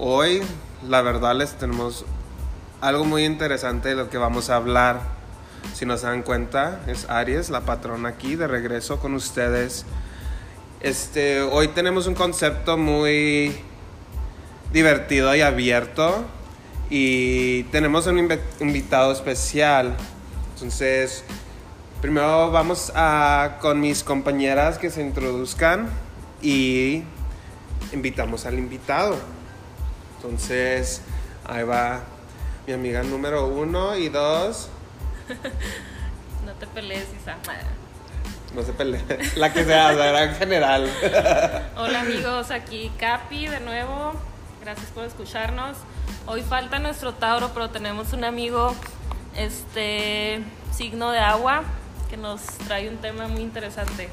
hoy la verdad les tenemos algo muy interesante de lo que vamos a hablar. Si no se dan cuenta, es Aries, la patrona aquí, de regreso con ustedes. Este, hoy tenemos un concepto muy divertido y abierto y tenemos un invi- invitado especial. Entonces, primero vamos a con mis compañeras que se introduzcan y invitamos al invitado. Entonces, ahí va mi amiga número uno y dos. No te pelees, Isa. No se pelee. La que sea, la gran general. Hola amigos, aquí Capi de nuevo. Gracias por escucharnos. Hoy falta nuestro Tauro, pero tenemos un amigo, este signo de agua, que nos trae un tema muy interesante.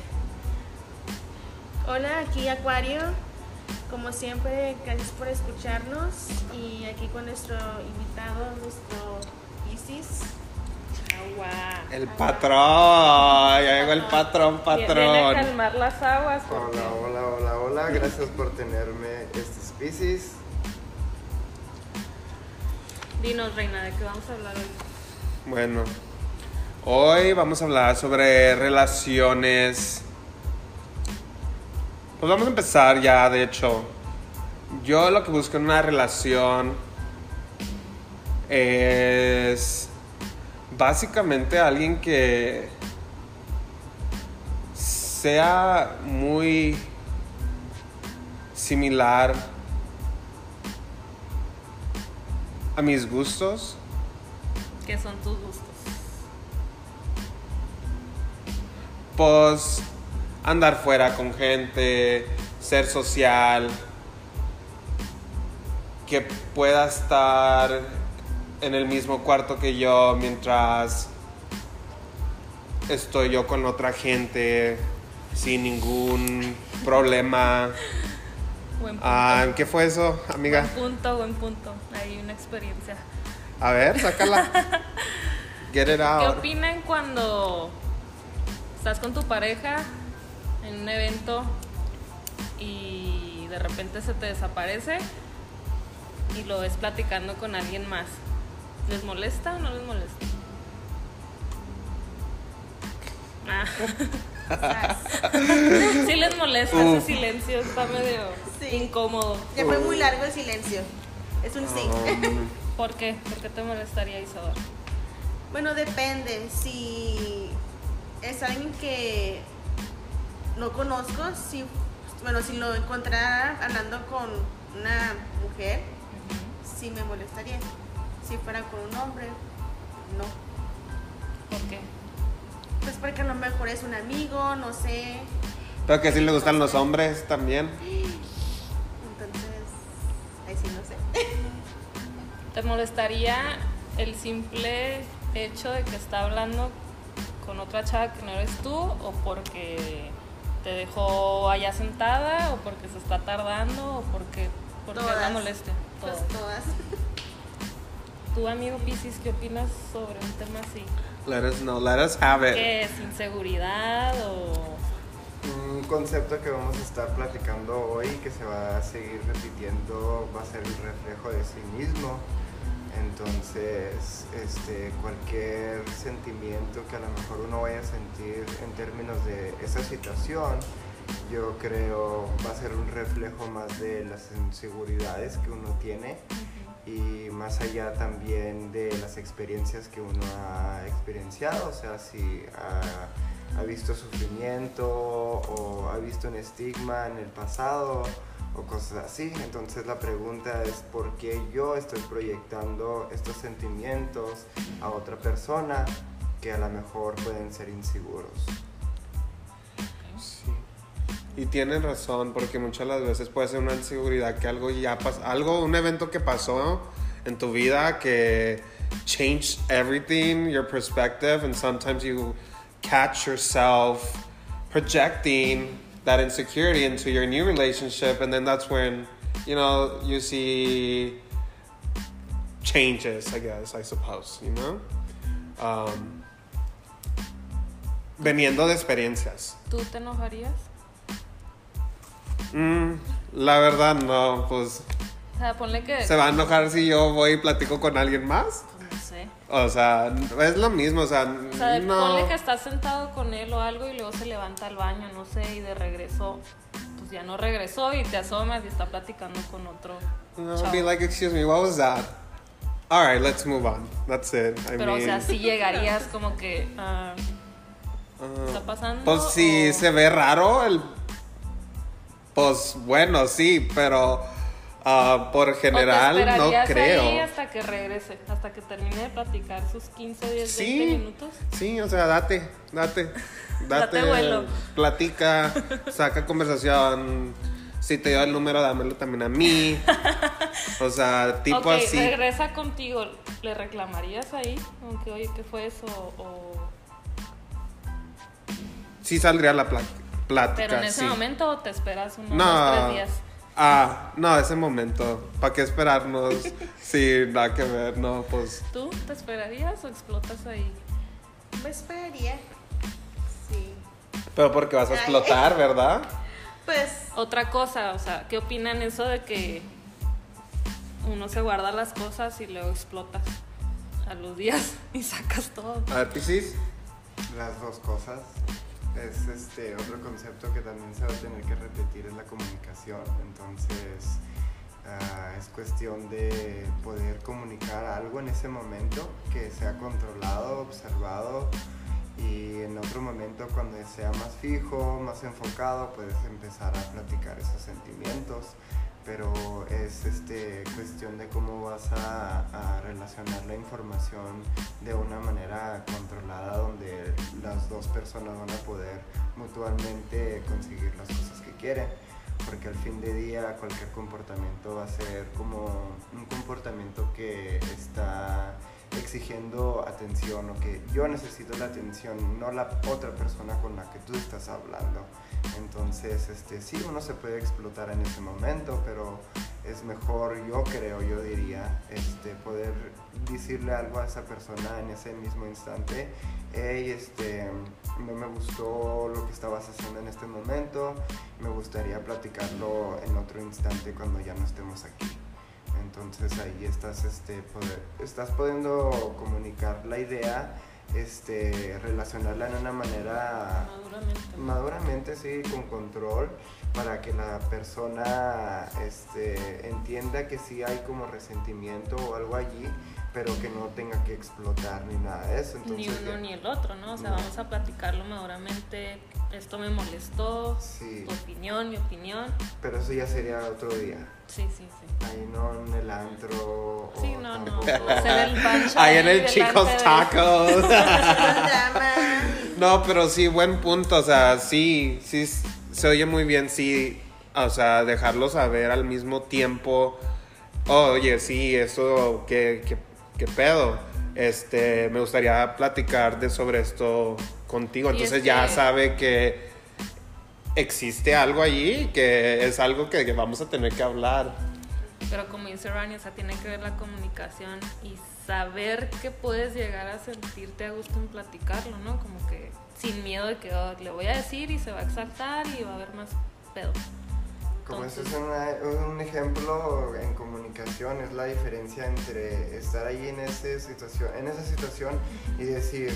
Hola, aquí Acuario. Como siempre, gracias por escucharnos y aquí con nuestro invitado, nuestro Isis. Agua. El patrón. Ya llegó el patrón, Viene a patrón. calmar las aguas. porque- Hola, hola, hola, hola. Gracias por tenerme este species. Dinos, Reina, ¿de qué vamos a hablar hoy? Bueno, hoy vamos a hablar sobre relaciones. Pues vamos a empezar ya, de hecho. Yo lo que busco en una relación es básicamente alguien que sea muy similar a mis gustos. ¿Qué son tus gustos? pues andar fuera con gente, ser social, que pueda estar en el mismo cuarto que yo mientras estoy yo con otra gente sin ningún problema. Buen punto. Ah, ¿Qué fue eso, amiga? Buen punto, buen punto. Hay una experiencia. A ver, sácala. Get it ¿Qué out. opinan cuando estás con tu pareja en un evento y de repente se te desaparece y lo ves platicando con alguien más? ¿Les molesta o no les molesta? Ah, sí les molesta ese silencio, está medio Sí. incómodo. Ya fue muy largo el silencio. Es un sí. ¿Por qué? ¿Por qué te molestaría, Isadora? Bueno, depende. Si es alguien que no conozco, si, bueno, si lo encontrara hablando con una mujer, sí me molestaría. Si fuera con un hombre, no. ¿Por qué? Pues porque a lo mejor es un amigo, no sé. Pero que sí le gustan los hombres también. Entonces, ahí sí no sé. ¿Te molestaría el simple hecho de que está hablando con otra chava que no eres tú o porque te dejó allá sentada o porque se está tardando o porque, porque la Todas. molestia? Todo. Pues todas. ¿Tu amigo Piscis qué opinas sobre un tema así? Let us know, let us have it. ¿Qué es inseguridad o Un concepto que vamos a estar platicando hoy que se va a seguir repitiendo va a ser el reflejo de sí mismo. Entonces, este, cualquier sentimiento que a lo mejor uno vaya a sentir en términos de esa situación, yo creo va a ser un reflejo más de las inseguridades que uno tiene y más allá también de las experiencias que uno ha experienciado, o sea, si ha, ha visto sufrimiento o ha visto un estigma en el pasado o cosas así. Entonces la pregunta es por qué yo estoy proyectando estos sentimientos a otra persona que a lo mejor pueden ser inseguros. Sí. Y tienen razón, porque muchas de las veces puede ser una inseguridad que algo ya pasó, algo, un evento que pasó en tu vida que changed everything, your perspective, and sometimes you catch yourself projecting that insecurity into your new relationship, and then that's when, you know, you see changes, I guess, I suppose, you know? Um, veniendo de experiencias. tú te enojarías? Mm, la verdad no, pues O sea, ponle que. ¿Se va a enojar si yo voy y platico con alguien más? No. O sea, es lo mismo, o sea, O sea, no. ponle que estás sentado con él o algo y luego se levanta al baño, no sé, y de regreso, pues ya no regresó y te asomas y está platicando con otro. I'll chavo. be like, excuse me, what was that? All right, let's move on. That's it. I Pero, o sea, sí llegarías como que. ah, uh, ¿Está pasando? Pues si o- se ve raro, el. Pues bueno, sí, pero ah, por o te general no esperarías ahí creo. hasta que regrese, hasta que termine de platicar sus 15, 10, Sí. 20 minutos. Sí, o sea, date, date. Date, Date platica, saca conversación. Si te dio el número, dámelo también a mí. O sea, tipo ok, así. regresa contigo, ¿le reclamarías ahí? Aunque, oye, ¿qué fue eso? O... Sí saldría la plática. Pero en ese sí. momento te esperas unos No. dos, tres días. Ah, no, ese momento. ¿Para qué esperarnos? sí, nada que ver, no, pues. ¿Tú te esperarías o explotas ahí? Me esperaría. Sí. Pero porque vas a Ay. explotar, ¿verdad? Pues, Otra cosa, o sea, ¿qué opinan eso de que uno se guarda las cosas y luego explotas a los días y sacas todo? A ver, Piscis. Las dos cosas. Es este otro concepto que también se va a tener que repetir es la comunicación. Entonces ah, es cuestión de poder comunicar algo en ese momento que sea controlado, observado y en otro momento cuando sea más fijo, más enfocado, puedes empezar a platicar esos sentimientos. Pero es este, cuestión de cómo vas a, relacionar la información de una manera controlada donde las dos personas van a poder mutuamente conseguir las cosas que quieren. Porque al fin de día cualquier comportamiento va a ser como un comportamiento que está exigiendo atención o que yo necesito la atención, no la otra persona con la que tú estás hablando. Entonces, este, sí, uno se puede explotar en ese momento, pero es mejor, yo creo, yo diría, este, poder decirle algo a esa persona en ese mismo instante. Hey, este, no me gustó lo que estabas haciendo en este momento, me gustaría platicarlo en otro instante cuando ya no estemos aquí. Entonces ahí estás, este, poder- estás pudiendo comunicar la idea, este, relacionarla en una manera Maduramente. maduramente, sí, con control, para que la persona este, entienda que sí hay como resentimiento o algo allí, pero que no tenga que explotar ni nada de eso. Entonces, Ni uno ya- ni el otro, ¿no? O sea, No. vamos a platicarlo maduramente. Esto me molestó. Sí. Tu opinión, mi opinión. Pero eso ya sería otro día. Sí, sí, sí. Ahí no en el antro. Sí, o no, no. tampoco- Hacer el pancho Ahí en el Chicos Tacos. No, pero sí, buen punto. O sea, sí, sí, se oye muy bien, sí. O sea, dejarlo saber al mismo tiempo. Oye, sí, eso, ¿qué, qué, qué pedo? Este, me gustaría platicar de sobre esto contigo. Entonces ya que- sabe que existe algo allí, que es algo que, que vamos a tener que hablar. Pero como dice Rani, o sea, tiene que ver la comunicación y saber que puedes llegar a sentirte a gusto en platicarlo, ¿no? Como que sin miedo de que oh, le voy a decir y se va a exaltar y va a haber más pedo. Como ese es una- un ejemplo en comunicación, es la diferencia entre estar ahí en, ese situación, en esa situación y decir,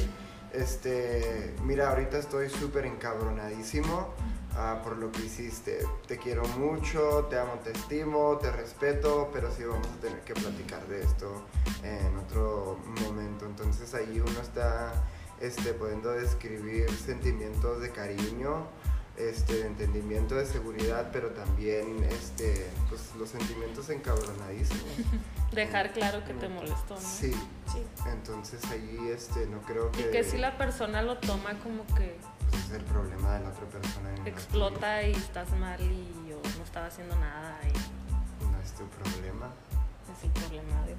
este, mira, ahorita estoy súper encabronadísimo ah, por lo que hiciste. Te quiero mucho, te amo, te estimo, te respeto, pero sí vamos a tener que platicar de esto en otro momento. Entonces ahí uno está este, pudiendo describir sentimientos de cariño este, de entendimiento, de seguridad, pero también este, pues, los sentimientos encabronadísimos. Dejar claro que te molestó, ¿no? Sí, Sí. entonces ahí este, no creo que, Y que si la persona lo toma como que pues, es el problema de la otra persona. no explota y estás mal y yo no estaba haciendo nada y. No es tu problema, es el problema de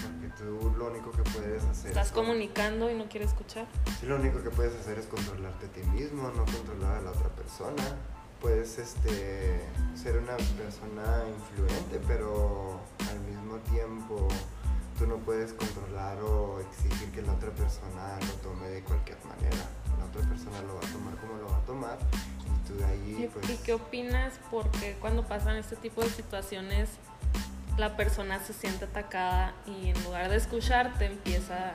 porque tú lo único que puedes hacer Estás es... comunicando y no quiere escuchar. Sí, lo único que puedes hacer es controlarte a ti mismo, no controlar a la otra persona. Puedes este, ser una persona influente, pero al mismo tiempo tú no puedes controlar o exigir que la otra persona lo tome de cualquier manera. La otra persona lo va a tomar como lo va a tomar y tú de ¿Y, ahí pues... y qué opinas? Porque cuando pasan este tipo de situaciones la persona se siente atacada y en lugar de escucharte empieza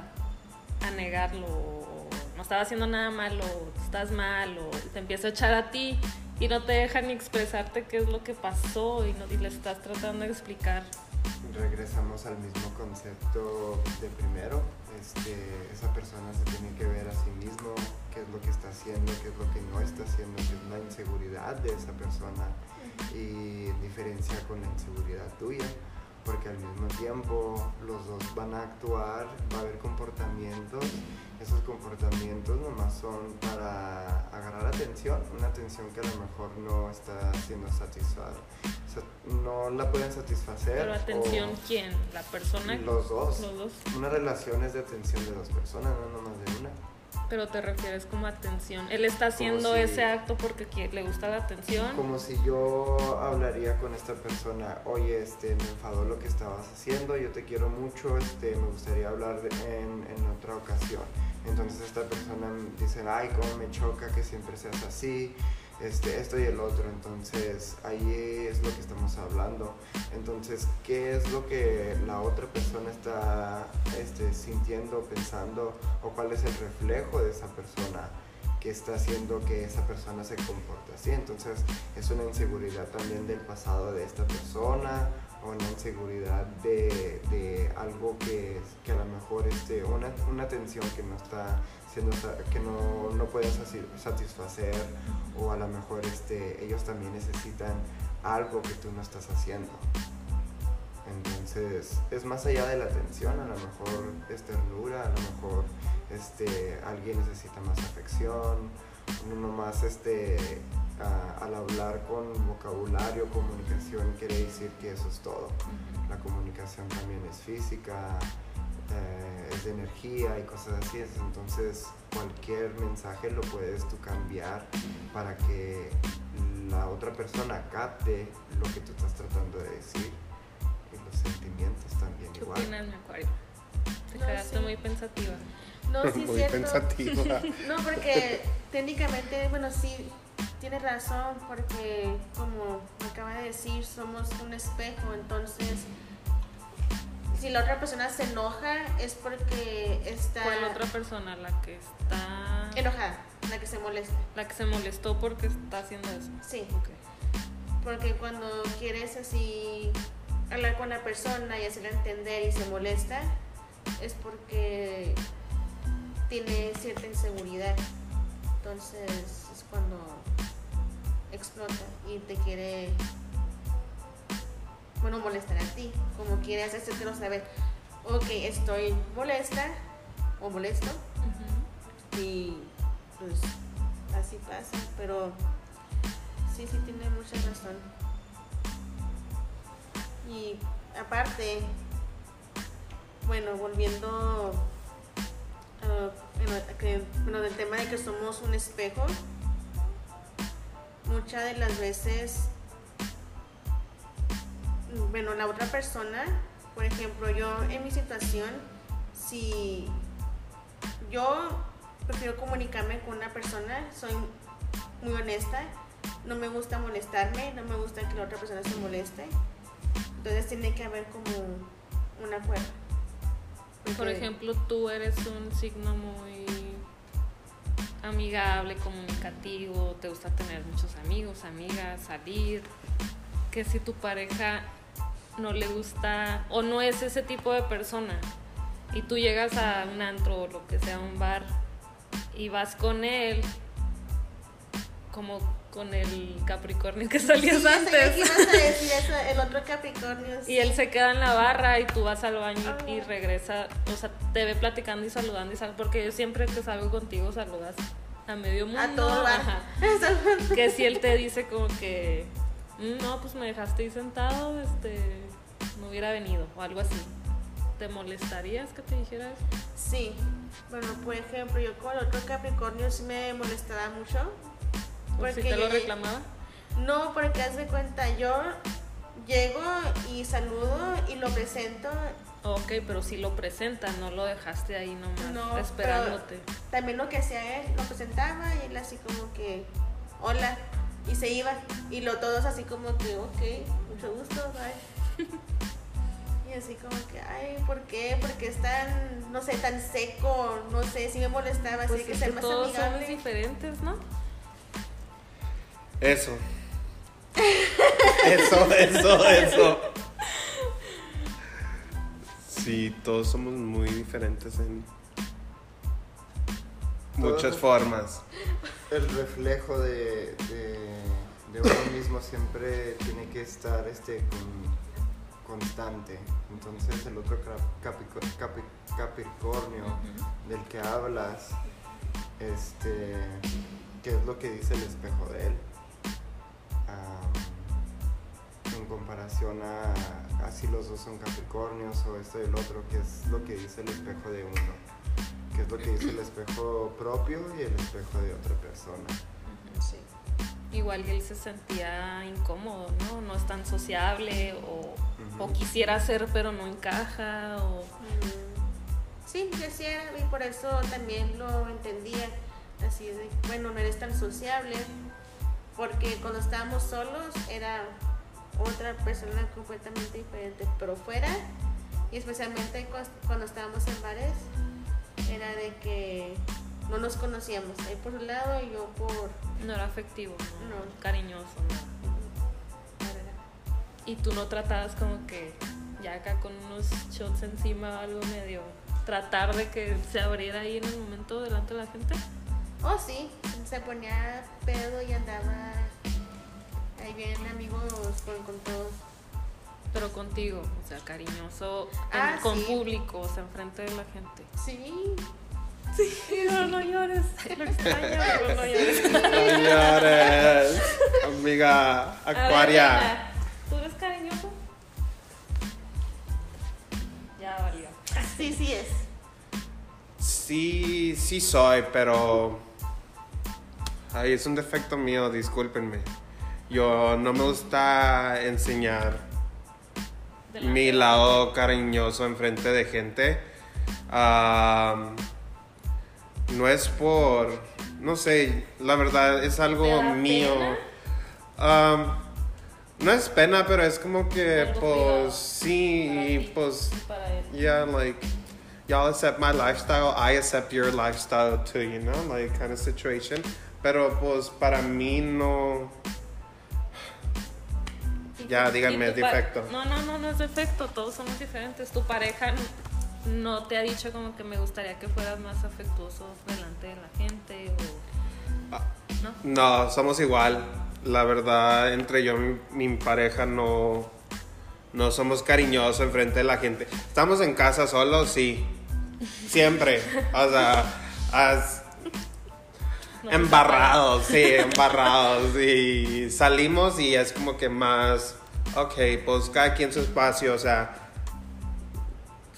a negarlo o no estaba haciendo nada malo, estás mal o te empieza a echar a ti y no te deja ni expresarte qué es lo que pasó y, no, y le estás tratando de explicar. Regresamos al mismo concepto de primero. Este, esa persona se tiene que ver a sí mismo, qué es lo que está haciendo, qué es lo que no está haciendo, qué es la inseguridad de esa persona y diferencia con la inseguridad tuya porque al mismo tiempo los dos van a actuar, va a haber comportamientos, esos comportamientos nomás son para agarrar atención, una atención que a lo mejor no está siendo satisfada, o sea, no la pueden satisfacer. Pero atención, ¿quién? ¿La persona? Los dos. Los dos. Una relación es de atención de dos personas, no nomás de una. Pero te refieres como atención. Él está haciendo si- ese acto porque le gusta la atención. Como si yo hablaría con esta persona, oye, este, me enfadó lo que estabas haciendo, yo te quiero mucho, este, me gustaría hablar de- en, en otra ocasión. Entonces esta persona dice, ay, cómo me choca que siempre seas así, este, esto y el otro. Entonces ahí es lo que estamos hablando. Entonces, ¿qué es lo que la otra persona está este, sintiendo, pensando, o cuál es el reflejo de esa persona? que está haciendo que esa persona se comporte así. Entonces es una inseguridad también del pasado de esta persona o una inseguridad de, de algo que, que a lo mejor este, una, una tensión que no está siendo sa- que no, no pueden sati- satisfacer o a lo mejor este, ellos también necesitan algo que tú no estás haciendo. Entonces, es más allá de la atención, a lo mejor es ternura, a lo mejor este, alguien necesita más afección, uno más este, a- al hablar con vocabulario, comunicación, quiere decir que eso es todo. La comunicación también es física, eh, es de energía y cosas así, es- entonces cualquier mensaje lo puedes tú cambiar para que la otra persona capte lo que tú estás tratando de decir y los sentimientos también ¿Qué igual. opinas, mi acuario? Te No, quedaste sí. muy pensativa. No, sí, es Muy cierto. pensativa. No, porque técnicamente, bueno, sí, tiene razón, porque como me acaba de decir, somos un espejo, entonces, si la otra persona se enoja es porque está ¿Cuál otra persona? La que está... enojada, la que se molesta. La que se molestó porque está haciendo eso. Sí, Ok. porque cuando quieres así hablar con la persona y hacerla entender y se molesta, es porque tiene cierta inseguridad. Entonces es cuando explota y te quiere, bueno, molestar a ti, como quieres hacértelo saber, ok, estoy molesta o molesto. Y pues así pasa, pero sí, sí tiene mucha razón. Y aparte, bueno, volviendo a, bueno, a que- bueno, del tema de que somos un espejo, muchas de las veces, bueno, la otra persona, por ejemplo, yo en mi situación, si yo prefiero comunicarme con una persona, soy muy honesta, no me gusta molestarme, no me gusta que la otra persona se moleste, entonces tiene que haber como un acuerdo. Por ejemplo, tú eres un signo muy amigable, comunicativo, te gusta tener muchos amigos, amigas, salir. Que si tu pareja no le gusta o no es ese tipo de persona y tú llegas a un antro o lo que sea, un bar y vas con él como con el Capricornio que salías Sí, ya sabía que antes. ibas a decir eso, el otro Capricornio. Y él se queda en la barra y tú vas al baño y, y Ah. regresa, o sea, te ve platicando y saludando y sal, porque yo siempre que salgo contigo saludas a medio mundo. a todo ajá. Que si él te dice como que, "Mm, no, pues me dejaste ahí sentado, este, no hubiera venido o algo así. ¿Te molestarías que te dijera eso? Sí, bueno, por ejemplo, yo con el otro Capricornio sí me molestaba mucho. ¿O si te lo reclamaba? No, porque haz de cuenta, yo llego y saludo y lo presento. Ok, pero si lo presenta, no lo dejaste ahí nomás No, esperándote. También lo que hacía él, lo presentaba y él así como que, hola, y se iba. Y lo todos así como que, ok, mucho gusto, bye. así como que, ay, ¿por qué? Porque es tan, no sé, tan seco, no sé, si me molestaba, así Pues que es ser más todos somos amigable. diferentes, ¿no? Eso. Eso, eso, eso. Sí, todos somos muy diferentes en muchas formas. El reflejo de, de, de uno mismo siempre tiene que estar este, con- constante. Entonces el otro Capricornio del que hablas, este, ¿qué es lo que dice el espejo de él? Am, en comparación a, a si los dos son Capricornios o esto y el otro, ¿qué es lo que dice el espejo de uno? ¿Qué es lo que dice el espejo propio y el espejo de otra persona? Sí. Igual él se sentía incómodo, ¿no? No es tan sociable o, o quisiera ser pero no encaja o... Mm, Sí, yo sí era, y por eso también lo entendía. Así de, bueno, no eres tan sociable, porque cuando estábamos solos era otra persona completamente diferente, pero fuera, y especialmente cu- cuando estábamos en bares, era de que no nos conocíamos, él por un lado y yo por... No era afectivo, no, No. cariñoso, no. Y tú no tratabas como que ya acá con unos shots encima o algo medio tratar de que se abriera ahí en el momento delante de la gente. Oh, sí, se ponía pedo y andaba ahí bien amigos con, con todos. Pero contigo, o sea, cariñoso en- Ah, con público, o sea, enfrente de la gente. Sí, Sí, no, no llores. Lo extraño, pero no llores. Señores, amiga A ver, Acuaria. Sí, sí es. Sí, sí soy, pero. Ay, es un defecto mío, discúlpenme. Yo no me gusta enseñar mi lado cariñoso enfrente de gente. No es por. No sé, la verdad es ¿Te algo mío. pena? No es pena, pero es como que, pues, sí, pues. Yeah, like y'all accept my lifestyle, I accept your lifestyle too, you know, like kind of situation. Pero pues para mí no. ¿Y Ya, díganme, pa- defecto. No, no, no, no es defecto, todos somos diferentes. Tu pareja no te ha dicho como que me gustaría que fueras más afectuoso delante de la gente o... Ah. ¿No? No, somos igual. La verdad, entre yo y mi, mi pareja no. No somos cariñosos enfrente de la gente. Estamos en casa solos, sí. Siempre. O sea, as- embarrados, sí, embarrados. Y salimos y es como que más, ok, pues cada quien su espacio, o sea,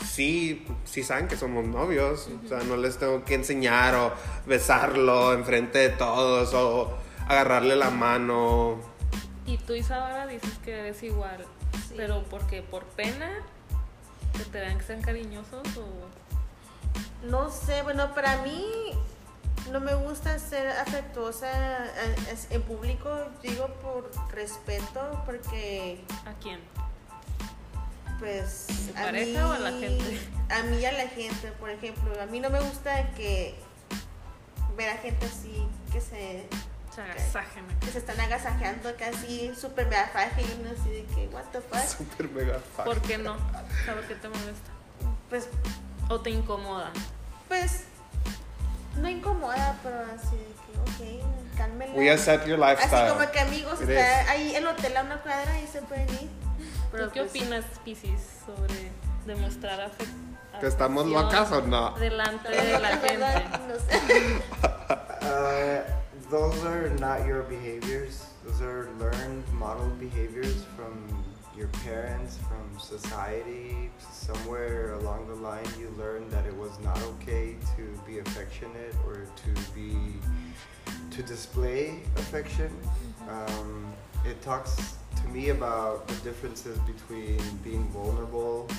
sí, sí saben que somos novios, o sea, no les tengo que enseñar o besarlo enfrente de todos o agarrarle la mano. Y tú, Isabela, dices que eres igual, Sí. pero ¿por qué? ¿Por pena? ¿Que te vean que sean cariñosos o...? No sé, bueno, para mí no me gusta ser afectuosa eh, en público, digo por respeto, porque ¿A quién? pues ¿Tu pareja o a la gente? A mí y a la gente, por ejemplo, a mí no me gusta que ver a gente así que se Se que están agasajeando casi súper mega uno así de que what the fuck Super mega fuck. ¿Por qué no? O sea, ¿por qué te molesta? pues ¿O te incomoda? pues no incomoda pero así de que ok cálmela We accept your así lifestyle. como que amigos It está is. ahí el hotel a una cuadra y se pueden ir pero ¿Tú qué pues, opinas, Piscis, sobre demostrar afecto? ¿Que estamos locas o no? Delante de la gente. no sé. Those are not your behaviors. Those are learned, modeled behaviors from your parents, from society. Somewhere along the line, you learned that it was not okay to be affectionate or to be to display affection. Um, it talks to me about the differences between being vulnerable.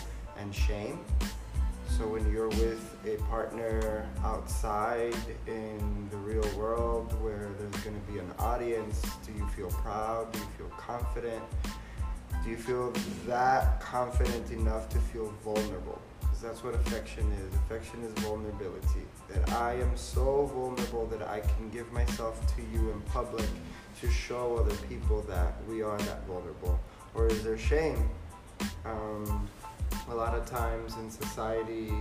So when you're with a partner outside in the real world where there's going to be an audience, do you feel proud? Do you feel confident? Do you feel that confident enough to feel vulnerable? Because that's what affection is. Affection is vulnerability. That I am so vulnerable that I can give myself to you in public to show other people that we are that vulnerable. Or is there shame? Um, a lot of times in society,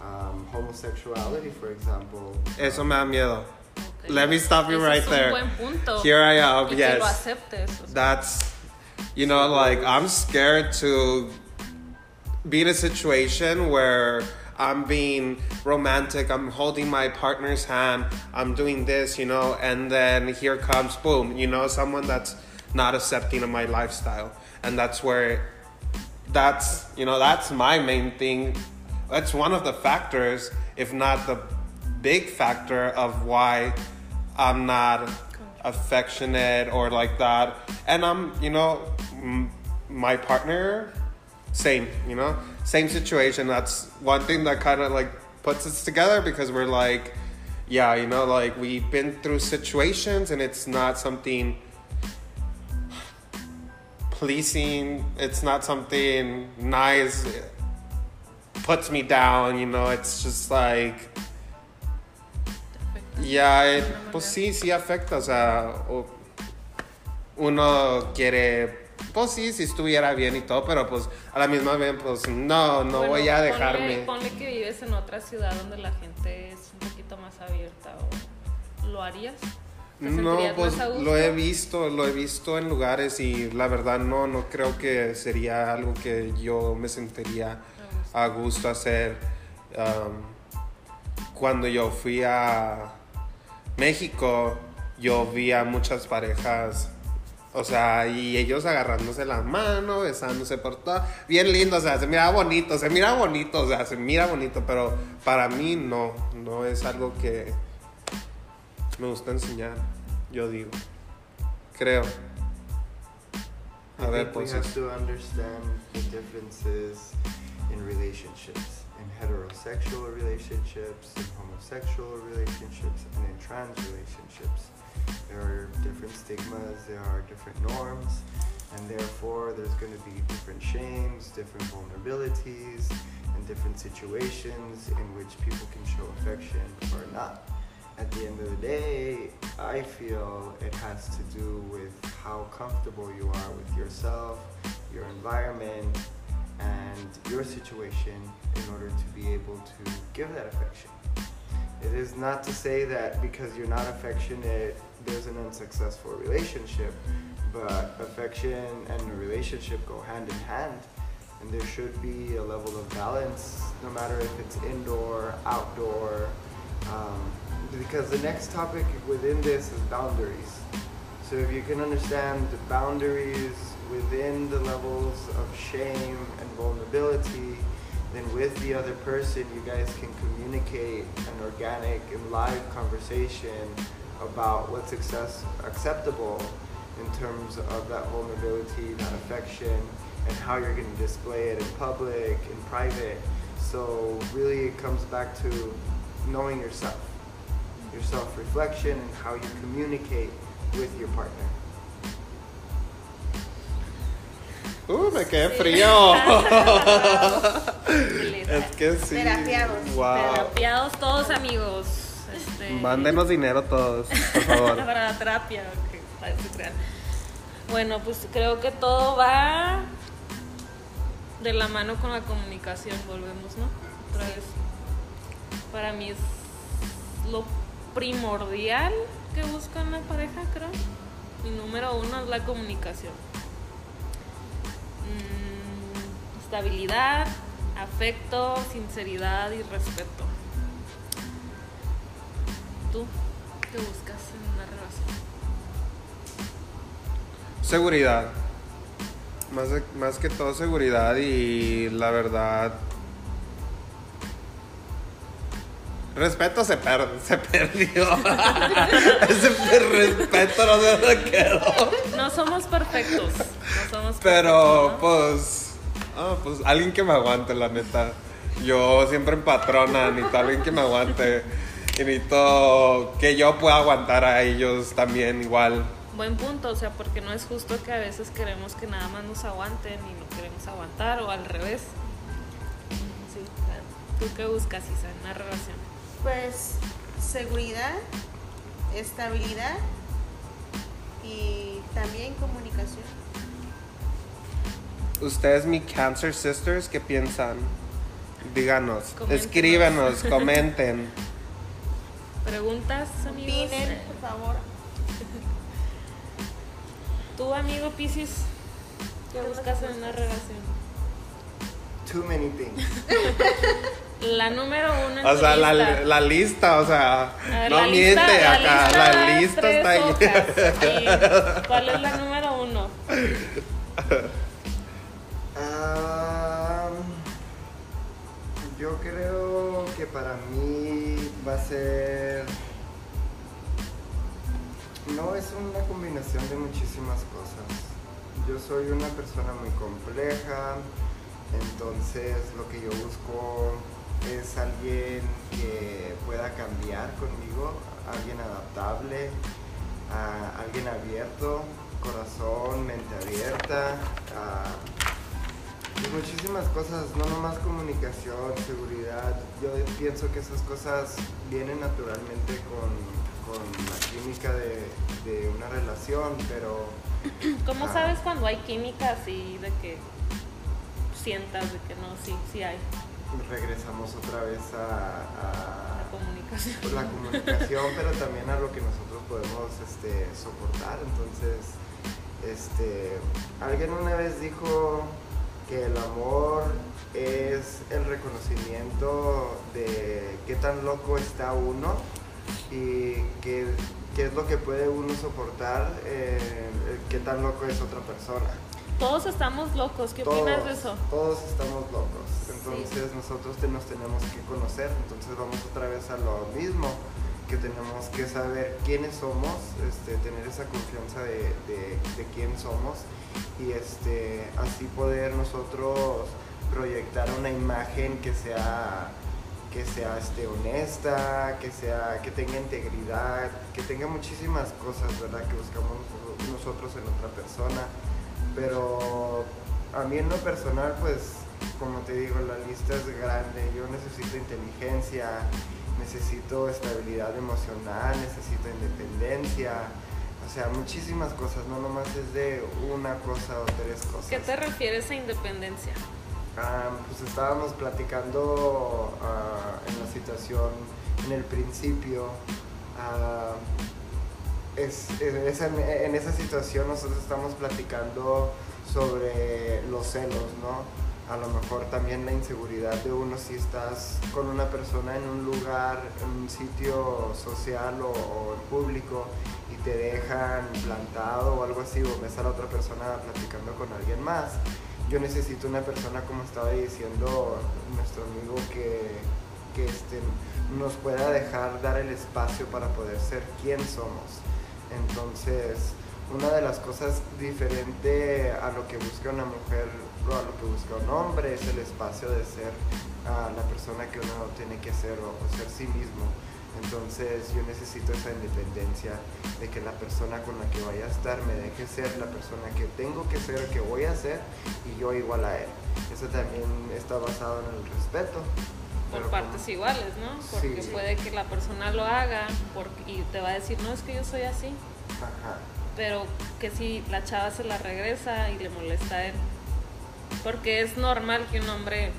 um, homosexuality, for example, Eso me da miedo. Ok. Let me stop you Ese right there. un buen punto. Here I am, y yes. aceptes. That's, you know, like I'm scared to be in a situation where I'm being romantic, I'm holding my partner's hand, I'm doing this, you know, and then here comes, boom, you know, someone that's not accepting of my lifestyle. And that's where, that's, you know, that's my main thing. That's one of the factors, if not the big factor, of why I'm not affectionate or like that. And I'm, you know, my partner, same, you know, same situation. That's one thing that kind of like puts us together because we're like, yeah, you know, like we've been through situations and it's not something pleasing, it's not something nice, puts me down, you know, it's just like. Ya, eh, pues sí, sí afecta, o sea, uno quiere, pues sí, si estuviera bien y todo, pero pues a la misma vez, pues no, no Bueno, voy a ponle- dejarme. Ponle, que vives en otra ciudad donde la gente es un poquito más abierta. O, ¿Lo harías? ¿Te No, pues más a gusto? lo he visto, lo he visto en lugares y la verdad no, no creo que sería algo que yo me sentiría a gusto hacer. Um, cuando yo fui a México, yo vi a muchas parejas, o sea, y ellos agarrándose la mano, besándose por todo, bien lindo, o sea, se mira bonito, se mira bonito, o sea, se mira bonito, pero para mí no, no es algo que me gusta enseñar, yo digo, creo. A I ver, think we pues. have to understand the differences in relationships, in heterosexual relationships, in homosexual relationships, and in trans relationships. There are different stigmas, there are different norms, and therefore there's going to be different shames, different vulnerabilities, and different situations in which people can show affection or not. At the end of the day, I feel it has to do with how comfortable you are with yourself, your environment, and your situation in order to be able to give that affection. It is not to say that because you're not affectionate, there's an unsuccessful relationship, but affection and a relationship go hand in hand. And there should be a level of balance, no matter if it's indoor, outdoor. Um, because the next topic within this is boundaries. So if you can understand the boundaries within the levels of shame and vulnerability, then with the other person, you guys can communicate an organic and live conversation about what's access- acceptable in terms of that vulnerability, that affection, and how you're going to display it in public, in private. So really, it comes back to knowing yourself, your self-reflection, and how you communicate with your partner. Uh, me quedé frío. Es que sí. Terapiados. Wow. Terapiados todos, amigos. Este, Mándenos dinero todos, por favor. para la terapia. ok, para que se crean. Bueno, pues creo que todo va de la mano con la comunicación. Volvemos, ¿no? Otra vez. Para mí es lo primordial que busca una pareja, creo. Mi número uno es la comunicación. Mm, estabilidad, afecto, sinceridad y respeto. ¿Tú qué buscas en una relación? Seguridad. Más, más que todo seguridad y la verdad. Respeto se, per- se perdió. Ese respeto no sé dónde quedó. No somos perfectos. No somos Pero perfectos, ¿no? pues. ah, pues alguien que me aguante, la neta. Yo siempre en patrona, necesito alguien que me aguante. Y necesito que yo pueda aguantar a ellos también igual. buen punto, o sea, porque no es justo que a veces queremos que nada más nos aguanten y no queremos aguantar, o al revés. Sí, ¿tú qué buscas, Isa, en una relación? Pues seguridad, estabilidad y también comunicación. Ustedes, mi Cancer Sisters, ¿qué piensan? Díganos, Coméntenos. escríbanos, comenten. ¿Preguntas, amigos? Opinen, por favor. ¿Tú, amigo Piscis, qué buscas en una relación? Too many things. La número uno en O sea, la, lista. la lista, o sea, ver, no la miente lista- acá, la lista tres está ahí. hojas. ¿Y ¿Cuál es la número uno? Ah, yo creo que para mí va a ser... No es una combinación de muchísimas cosas. Yo soy una persona muy compleja, entonces lo que yo busco es alguien que pueda cambiar conmigo, alguien adaptable, a alguien abierto, corazón, mente abierta, a y muchísimas cosas, no nomás comunicación, seguridad. Yo pienso que esas cosas vienen naturalmente con, con la química de, de una relación, pero ¿Cómo Ah. sabes cuando hay química así de que sientas de que no, sí, sí hay regresamos otra vez a, la a comunicación? la comunicación, pero también a lo que nosotros podemos este, soportar. Entonces, este, alguien una vez dijo que el amor es el reconocimiento de qué tan loco está uno y qué, qué es lo que puede uno soportar, eh, qué tan loco es otra persona. Todos estamos locos, ¿qué opinas de eso? Todos estamos locos. Entonces nosotros te- nos tenemos que conocer. Entonces vamos otra vez a lo mismo, que tenemos que saber quiénes somos, este, tener esa confianza de, de- de quién somos y este, así poder nosotros proyectar una imagen que sea que sea este, honesta, que sea que tenga integridad, que tenga muchísimas cosas, ¿verdad? Que buscamos nosotros en otra persona. Pero a mí en lo personal, pues, como te digo, la lista es grande. Yo necesito inteligencia, necesito estabilidad emocional, necesito independencia. O sea, muchísimas cosas, no nomás es de una cosa o tres cosas. ¿Qué te refieres a independencia? Ah, pues estábamos platicando ah, en la situación en el principio. ah, es, es- en, esa situación nosotros estamos platicando sobre los celos, ¿no? A lo mejor también la inseguridad de uno si estás con una persona en un lugar, en un sitio social o, o en público y te dejan plantado o algo así, o ves a la otra persona platicando con alguien más. Yo necesito una persona, como estaba diciendo nuestro amigo, que, que este, nos pueda dejar dar el espacio para poder ser quien somos. Entonces, una de las cosas diferente a lo que busca una mujer o a lo que busca un hombre es el espacio de ser ah, la persona que uno tiene que ser o, o ser sí mismo. Entonces yo necesito esa independencia de que la persona con la que vaya a estar me deje ser la persona que tengo que ser, que voy a ser y yo igual a él. Eso también está basado en el respeto. Por partes como- iguales, ¿no? Porque Sí. puede que la persona lo haga porque, y te va a decir, no, es que yo soy así. Ajá. Pero que si la chava se la regresa y le molesta a él. Porque es normal que un hombre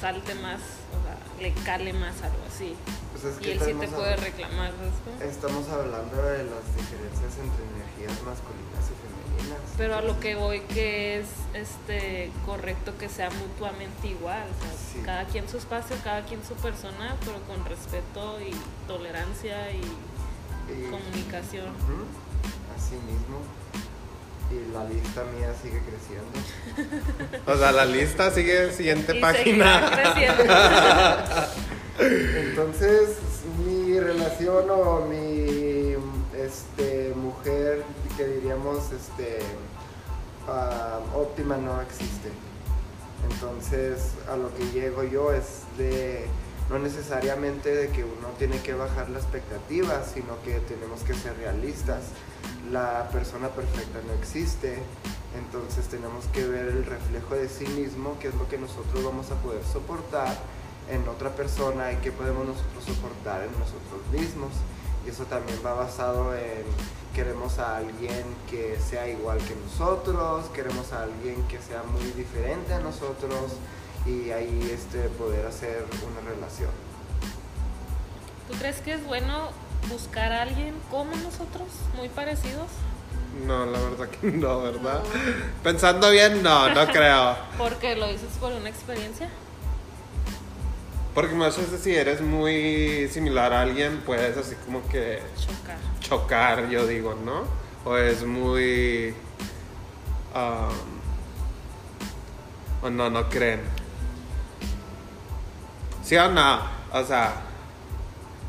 salte más, o sea, le cale más algo así. Pues es Y él sí te puede reclamar, ¿sabes cómo? Estamos hablando de las diferencias entre energías masculinas y femeninas. Pero a lo que voy que es este correcto que sea mutuamente igual, o sea, Sí. cada quien su espacio, cada quien su persona, pero con respeto y tolerancia y Y- comunicación. Ujú, Así mismo. Y la lista mía sigue creciendo. O sea, la lista sigue, siguiente Y página. creciendo. Entonces, mi relación o mi este, mujer, que diríamos este, ah, óptima, no existe. Entonces, a lo que llego yo es de no necesariamente de que uno tiene que bajar la expectativa, sino que tenemos que ser realistas. La persona perfecta no existe. Entonces tenemos que ver el reflejo de sí mismo, que es lo que nosotros vamos a poder soportar en otra persona y qué podemos nosotros soportar en nosotros mismos. Y eso también va basado en queremos a alguien que sea igual que nosotros, queremos a alguien que sea muy diferente a nosotros y ahí este, poder hacer una relación. ¿Tú crees que es bueno buscar a alguien como nosotros, muy parecidos? No, la verdad que no, ¿verdad? Pensando bien, no, no creo. Porque lo dices por una experiencia. Porque muchas veces si eres muy similar a alguien, puedes así como que Chocar. chocar, yo digo, ¿no? O es muy... um, o no, no creen. ¿Sí o no? O sea,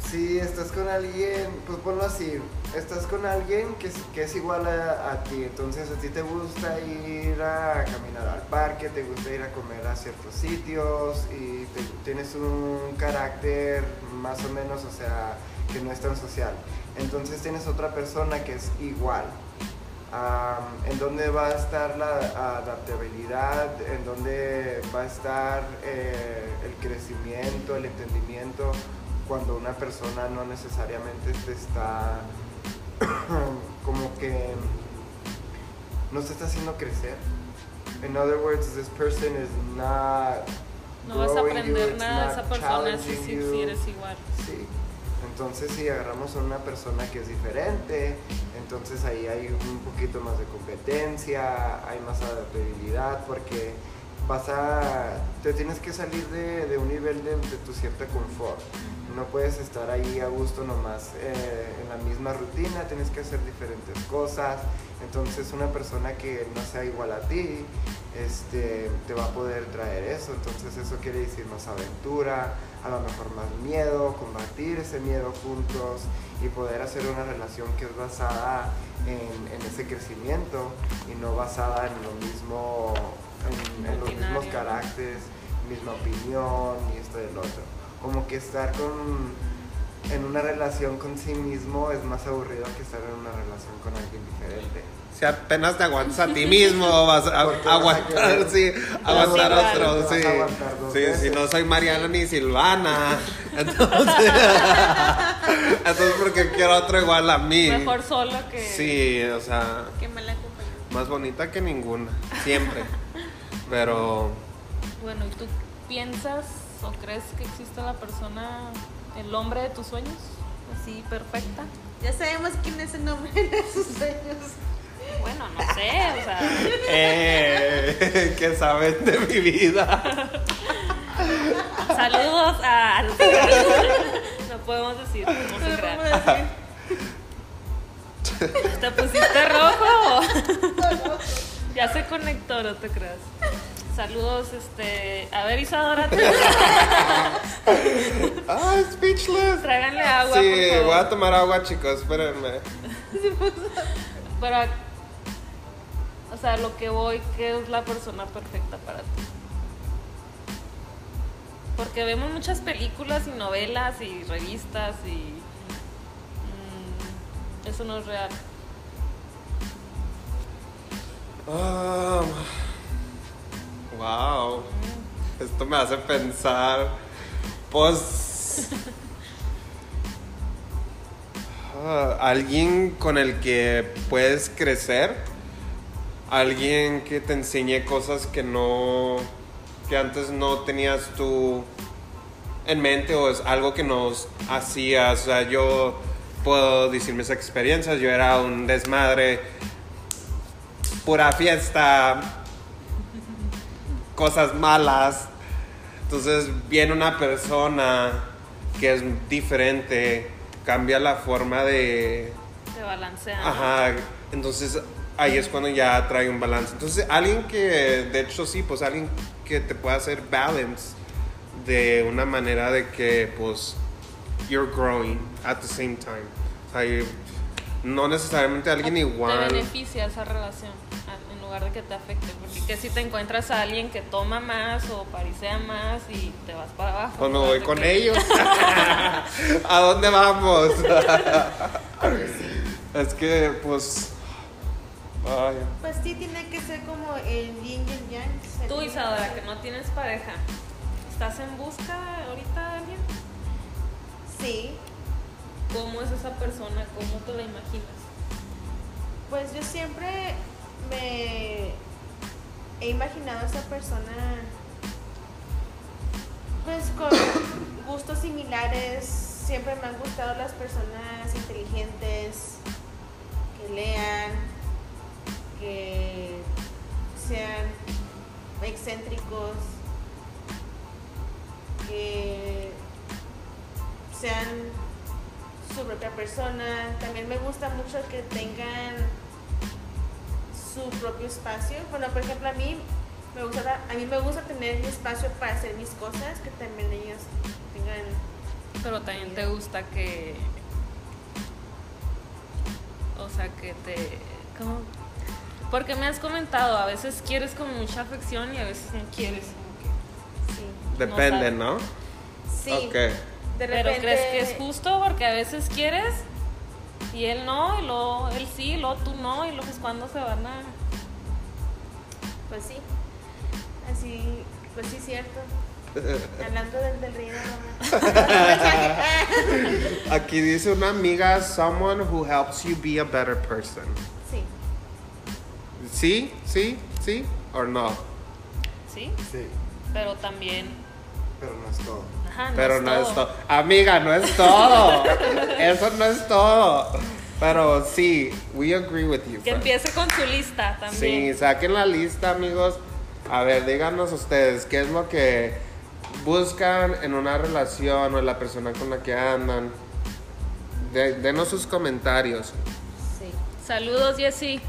Si estás con alguien, pues ponlo así, estás con alguien que es, igual a, ti, entonces a ti te gusta ir a caminar al parque, te gusta ir a comer a ciertos sitios y tienes un carácter más o menos, o sea, que no es tan social. Entonces tienes otra persona que es igual. En dónde va a estar la adaptabilidad, en dónde va a estar eh, el crecimiento, el entendimiento, cuando una persona no necesariamente te está como que no se está haciendo crecer. In other words, this person is not No vas a you, aprender nada de esa persona si, si eres igual. Sí. Entonces si agarramos a una persona que es diferente, entonces ahí hay un poquito más de competencia, hay más adaptabilidad, porque vas a, te tienes que salir de, un nivel de, tu cierta confort. No puedes estar ahí a gusto nomás eh, en la misma rutina, tienes que hacer diferentes cosas. Entonces una persona que no sea igual a ti, este, te va a poder traer eso. Entonces eso quiere decir más aventura, a lo mejor más miedo, combatir ese miedo juntos y poder hacer una relación que es basada en, en ese crecimiento y no basada en lo mismo, en, en los mismos caracteres, misma opinión y esto y el otro. Como que estar con, en una relación con sí mismo es más aburrido que estar en una relación con alguien diferente. si apenas te aguantas a ti mismo, vas a Porque vas a aguantar, sí, aguantar a otro, sí. aguantar Sí, veces. si no soy Mariana ni Silvana, entonces, entonces porque quiero otro igual a mí. Mejor solo que. Sí, o sea, Que me la acompañó. más bonita que ninguna, siempre. Pero Bueno, ¿y tú piensas o crees que existe la persona, el hombre de tus sueños? Así, perfecta. Ya sabemos quién es el nombre de sus sueños. Bueno, no sé, o sea. eh, que sabes de mi vida. Saludos a. No podemos decir, no se ¿Cómo crean. decir? ¿Te pusiste rojo? Ya se conectó, no te creas. Saludos, este. A ver, Isadora, Ah, speechless. tráiganle agua. Sí, por favor. voy a tomar agua, chicos, espérenme. Pero, o sea, lo que voy, ¿qué es la persona perfecta para ti? Porque vemos muchas películas y novelas y revistas y mm, eso no es real. Wow. Esto me hace pensar. Pues. ah, alguien con el que puedes crecer. Alguien que te enseñe cosas que no. que antes no tenías tú en mente o es algo que nos hacías. O sea, yo puedo decir mis experiencias. Yo era un desmadre pura fiesta, cosas malas. Entonces viene una persona que es diferente, cambia la forma de... Te balancean. Ajá, entonces ahí es cuando ya trae un balance. Entonces alguien que, de hecho sí, pues alguien que te pueda hacer balance de una manera de que pues you're growing at the same time. O sea, no necesariamente alguien Te igual. beneficia esa relación lugar de que te afecte. Porque que si te encuentras a alguien que toma más o parisea más y te vas para abajo. Pues me voy con que- ellos. ¿A dónde vamos? es que, pues, Ay, Pues sí, tiene que ser como el yin y el yang. Tú, Isadora, que no tienes pareja, ¿estás en busca ahorita de alguien? Sí, ¿Cómo es esa persona? ¿Cómo te la imaginas? pues yo siempre me he imaginado a esa persona pues con gustos similares. Siempre me han gustado las personas inteligentes, que lean, que sean excéntricos, que sean su propia persona. También me gusta mucho que tengan su propio espacio. Bueno, por ejemplo, a mí me gusta, a mí me gusta tener mi espacio para hacer mis cosas, que también ellos tengan Pero también te gusta que. O sea, que te. ¿Cómo? Porque me has comentado, a veces quieres con mucha afección y a veces no quieres. como sí. depende, No ¿no? Sí. Ok. De repente, Pero crees que es justo porque a veces quieres y él no, y luego él sí, y luego tú no, y luego es cuando se van a. Pues sí. Así, pues sí, cierto. Hablando del, del rey de. Aquí dice una amiga, someone who helps you be a better person. sí. ¿Sí? ¿Sí? ¿Sí? ¿O no? Sí, Sí, pero también. pero no es todo. Ajá, no Pero es no todo. es todo. Amiga, no es todo. Eso no es todo. Pero sí, we agree with you. Que empiece con su lista Sí, también. saquen la lista, amigos. A ver, díganos ustedes, ¿qué es lo que buscan en una relación o en la persona con la que andan? De- denos sus comentarios. Sí. Saludos, Jessy.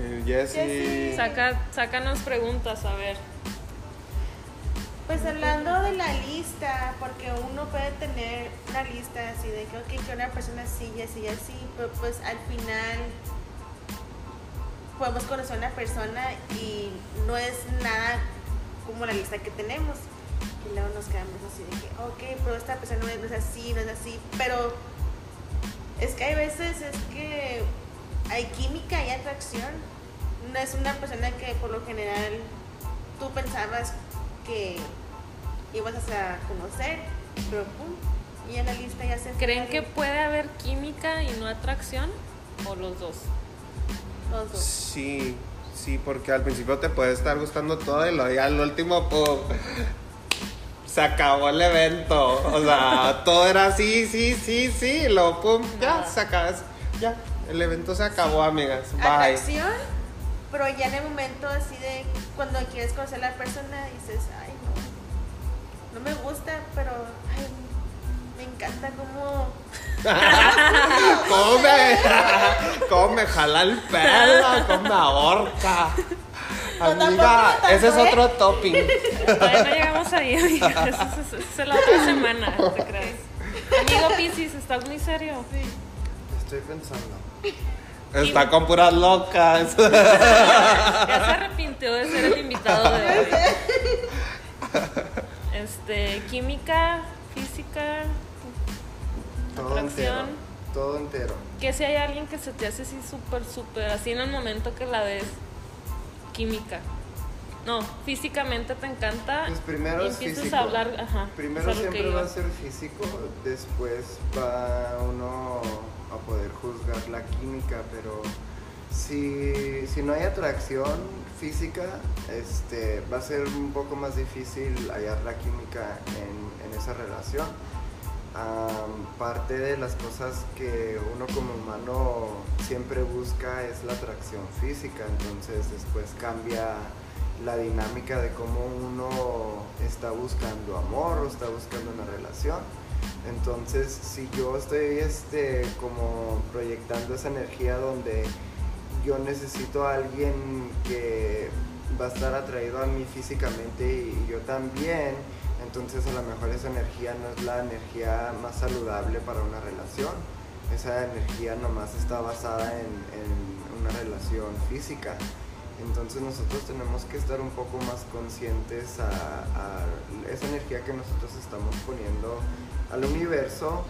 Eh, Jessy. Jessy. Saca, sácanos preguntas, a ver. Pues hablando de la lista, porque uno puede tener una lista así de que, ok, que una persona así y así y así, pero pues al final podemos conocer a una persona y no es nada como la lista que tenemos. Y luego nos quedamos así de que, ok, pero esta persona no es, así, no es así, pero es que hay veces es que hay química y atracción. No es una persona que por lo general tú pensabas que ibas a conocer, pero pum, y en la lista ya se ¿Creen que puede haber química y no atracción? ¿O los dos? los dos. Sí, sí, porque al principio te puede estar gustando todo y luego ya al último, pum, se acabó el evento. O sea, todo era así, sí, sí, sí, y luego, pum, ya, se acabó, ya, el evento se acabó, amigas. Bye. Atracción, pero ya en el momento así de cuando quieres conocer a la persona dices, ay no, no me gusta, pero ay, me encanta cómo ¿Cómo me, cómo me jala el pelo? ¿Cómo me ahorca? Amiga, tanto, ese es ¿eh? otro topping. Todavía no llegamos ahí, amiga. Eso es, la otra semana, ¿te crees? Amigo Piscis, ¿estás muy serio? Estoy pensando. Está con puras locas. Ya se arrepintió de ser el invitado de hoy. Este, química, física, Todo Atracción. entero. Todo entero. que si hay alguien que se te hace así súper, súper, así en el momento que la ves, química. No, físicamente te encanta. Pues primero y empiezas físico. a hablar, ajá. Primero siempre iba. va a ser físico, después va uno a poder juzgar la química, pero si, si no hay atracción física, este, va a ser un poco más difícil hallar la química en, esa relación. Parte de las cosas que uno como humano siempre busca es la atracción física, entonces después cambia la dinámica de cómo uno está buscando amor o está buscando una relación. Entonces, si yo estoy este, como proyectando esa energía donde yo necesito a alguien que va a estar atraído a mí físicamente y yo también, entonces a lo mejor esa energía no es la energía más saludable para una relación. Esa energía nomás está basada en, una relación física. Entonces nosotros tenemos que estar un poco más conscientes a, a esa energía que nosotros estamos poniendo al universo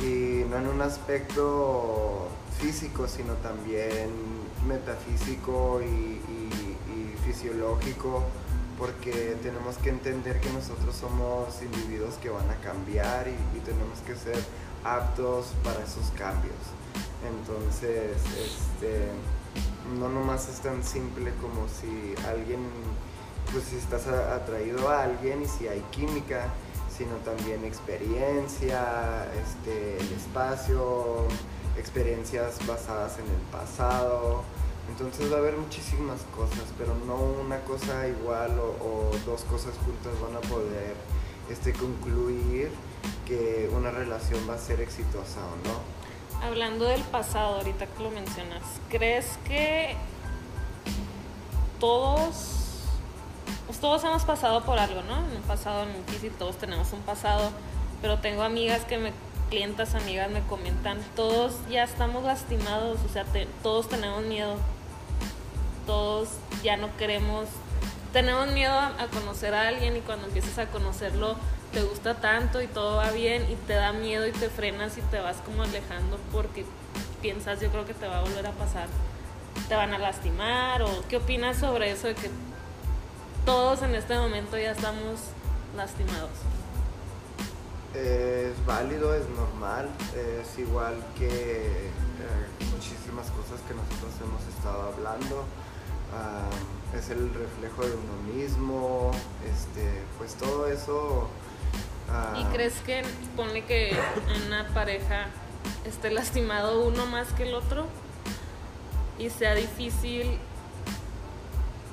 y no en un aspecto físico, sino también metafísico y, y- y fisiológico porque tenemos que entender que nosotros somos individuos que van a cambiar y, y tenemos que ser aptos para esos cambios. Entonces, este, no nomás es tan simple como si alguien, pues si estás atraído a alguien y si hay química, sino también experiencia, este, el espacio, experiencias basadas en el pasado. Entonces va a haber muchísimas cosas, pero no una cosa igual o, o dos cosas juntas van a poder este, concluir que una relación va a ser exitosa o no. Hablando del pasado, ahorita que lo mencionas, ¿crees que todos, pues todos hemos pasado por algo, ¿no? En un pasado difícil, todos tenemos un pasado, pero tengo amigas que me, clientas, amigas me comentan, todos ya estamos lastimados, o sea, te- todos tenemos miedo, todos ya no queremos, tenemos miedo a, a conocer a alguien y cuando empiezas a conocerlo te gusta tanto y todo va bien y te da miedo y te frenas y te vas como alejando porque piensas yo creo que te va a volver a pasar, te van a lastimar o qué opinas sobre eso de que todos en este momento ya estamos lastimados. Es válido, es normal, es igual que eh, muchísimas cosas que nosotros hemos estado hablando. Ah, es el reflejo de uno mismo, este, pues todo eso. ah, ¿Y crees que pone que en una pareja esté lastimado uno más que el otro y sea difícil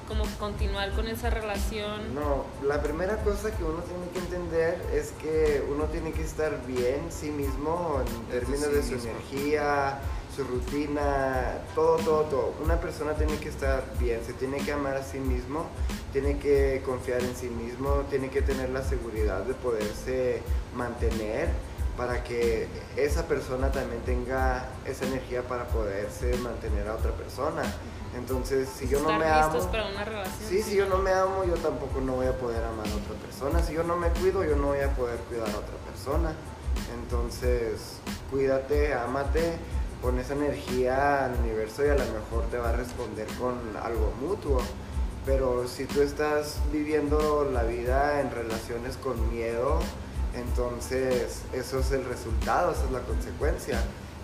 como continuar con esa relación? No, la primera cosa que uno tiene que entender es que uno tiene que estar bien sí mismo en términos sí de su mismo. energía, su rutina, todo, todo, todo. Una persona tiene que estar bien, se tiene que amar a sí mismo, tiene que confiar en sí mismo, tiene que tener la seguridad de poderse mantener para que esa persona también tenga esa energía para poderse mantener a otra persona. Entonces, si yo no me amo, para una relación. Sí, si yo no me amo, yo tampoco no voy a poder amar a otra persona. Si yo no me cuido, yo no voy a poder cuidar a otra persona. Entonces, cuídate, ámate, pon esa energía al universo y a lo mejor te va a responder con algo mutuo. Pero si tú estás viviendo la vida en relaciones con miedo, entonces eso es el resultado, esa es la consecuencia.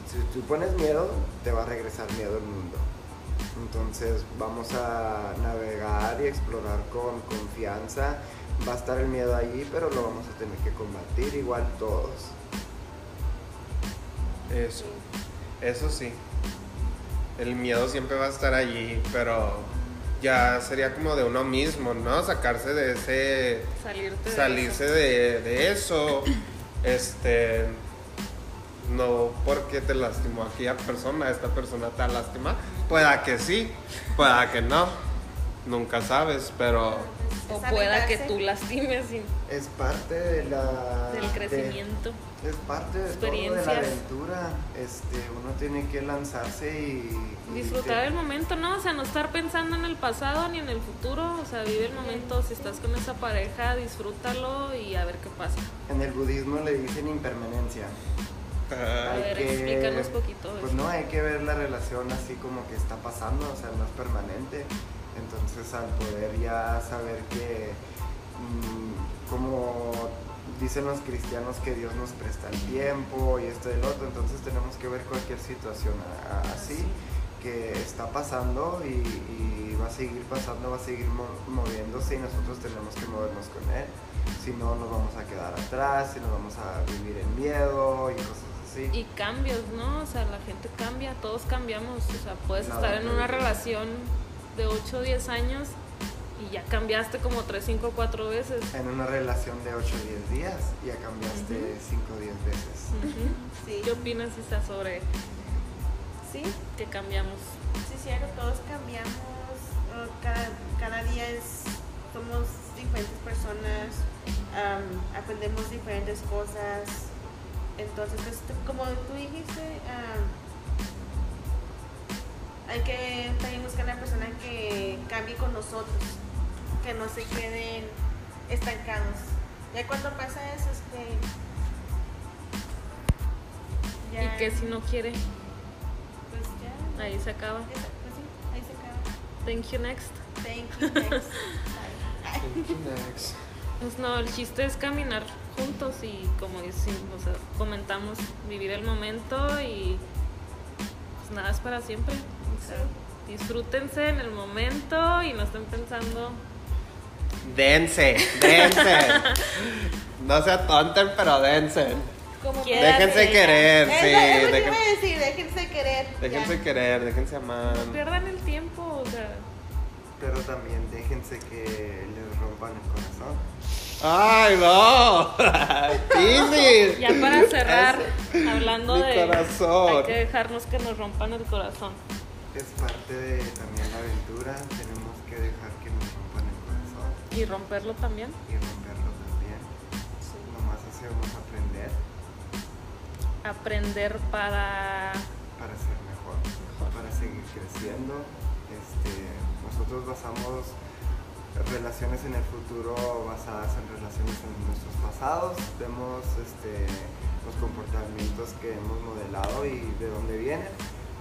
Si tú pones miedo, te va a regresar miedo al mundo. Entonces vamos a navegar y explorar con confianza. Va a estar el miedo allí, pero lo vamos a tener que combatir igual todos. Eso, eso sí. El miedo siempre va a estar allí, pero ya sería como de uno mismo, ¿no? Sacarse de ese, Salirte de salirse eso. de, de eso, este, no porque te lastimó aquella persona, esta persona te lastima, pueda que sí, pueda que no, nunca sabes, pero O pueda que tú lastimes y- Es parte de la... del de- crecimiento. es parte de todo, de experiencias. la aventura. Este, uno tiene que lanzarse y... y Disfrutar te- el momento, ¿no? O sea, no estar pensando en el pasado ni en el futuro. O sea, vive el momento. Si estás con esa pareja, disfrútalo y a ver qué pasa. En el budismo le dicen impermanencia. A ver, que- explícanos poquito. Pues eso. no, hay que ver la relación así como que está pasando, o sea, no es permanente. Entonces al poder ya saber que, mm, como dicen los cristianos, que Dios nos presta el tiempo y esto y el otro, entonces tenemos que ver cualquier situación así que está pasando y, y va a seguir pasando, va a seguir mo- moviéndose y nosotros tenemos que movernos con él. Si no, nos vamos a quedar atrás, si nos vamos a vivir en miedo y cosas así. Y cambios, ¿no? O sea, la gente cambia, todos cambiamos. O sea, puedes Nada, estar en una relación de 8 o 10 años y ya cambiaste como 3, 5, 4 veces. en una relación de 8 o 10 días ya cambiaste 5 o 10 veces. Ujú. Sí. ¿Qué opinas, Isa, sobre Sí, que cambiamos? sí, cierto, todos cambiamos, cada, cada día es, somos diferentes personas, am, aprendemos diferentes cosas, entonces, pues, como tú dijiste, am, hay que también buscar una persona que cambie con nosotros, que no se queden estancados. Ya cuando pasa eso es que... Y que si no quiere, pues ya, ahí se acaba. Pues sí. Thank you, next. Thank you. Next. Next. Pues no, el chiste es caminar juntos y como decimos, o sea, comentamos, vivir el momento y pues nada es para siempre. O sea, disfrútense en el momento y no estén pensando. Dense, dense. No se atonten, pero dense. Como. Déjense querer, sí. eso te dejen- iba a decir, déjense querer. déjense ya. querer, déjense amar. No pierdan el tiempo, o sea, Pero también déjense que les rompan el corazón. ¡Ay, no! ¡Easy! ya para cerrar, hablando mi de. corazón. Hay que dejarnos que nos rompan el corazón. Es parte de también la aventura. Tenemos que dejar que nos rompan el corazón Y romperlo también. y romperlo también. Nomás así vamos a aprender Aprender para. para ser mejor, para seguir creciendo. Este, nosotros basamos relaciones en el futuro basadas en relaciones en nuestros pasados. Vemos este, los comportamientos que hemos modelado y de dónde vienen.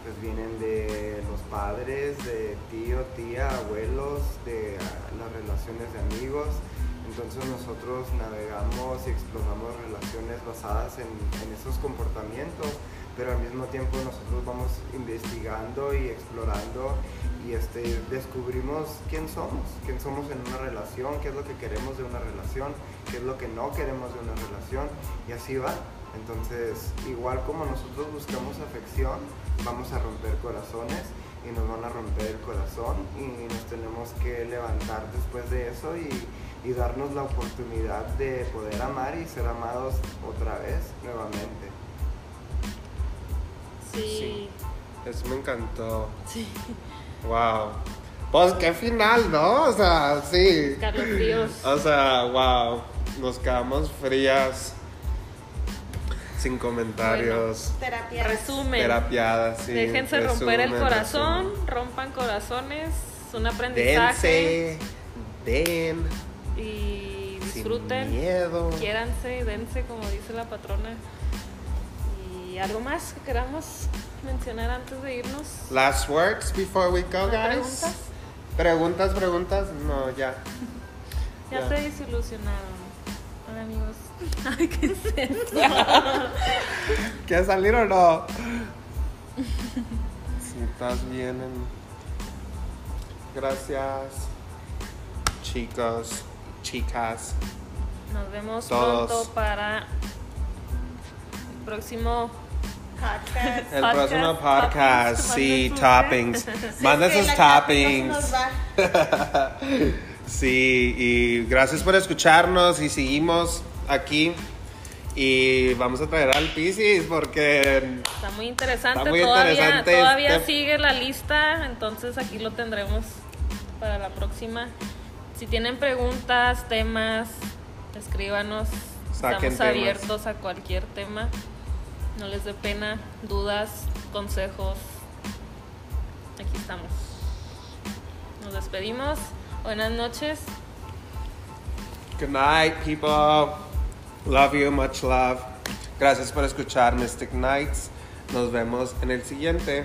Pues vienen de los padres, de tío, tía, abuelos, de las relaciones de amigos. Entonces nosotros navegamos y exploramos relaciones basadas en, en esos comportamientos, pero al mismo tiempo nosotros vamos investigando y explorando y este, descubrimos quién somos, quién somos en una relación, qué es lo que queremos de una relación, qué es lo que no queremos de una relación y así va. Entonces, igual como nosotros buscamos afección, vamos a romper corazones y nos van a romper el corazón y nos tenemos que levantar después de eso y, y darnos la oportunidad de poder amar y ser amados otra vez, nuevamente. Sí. Eso me encantó. Sí. Wow. Pues qué final, ¿no? O sea, sí. Escalofríos. O sea, wow. Nos quedamos frías. Sin comentarios. Terapia. Resumen. Terapiadas, sí. Déjense romper el resumen, corazón, resumen. rompan corazones, es un aprendizaje Dense. Den. y Sin disfruten, miedo. quiéranse, dense como dice la patrona. Y algo más que queramos mencionar antes de irnos. Last words before we go, guys. ¿Preguntas? Preguntas, preguntas. No, ya. Ya Ya. se desilusionaron. Hola amigos. Ay, qué es esto? ¿Quieres salir o no? Si estás bien. en- Gracias, chicos, chicas. Nos vemos Todos. pronto para el próximo Podcast. El Podcast, próximo podcast, sí, toppings. Que sus toppings. Sí, y gracias por escucharnos y seguimos aquí. Y vamos a traer al Pisces porque Está muy interesante, Está muy todavía, interesante todavía este- sigue la lista, entonces aquí lo tendremos para la próxima. Si tienen preguntas, temas, escríbanos. Saquen Estamos temas. abiertos a cualquier tema. No les dé pena, dudas, consejos. Aquí estamos. Nos despedimos. Buenas noches. Good night, people. Love you, much love. Gracias por escuchar Mystic Nights. Nos vemos en el siguiente.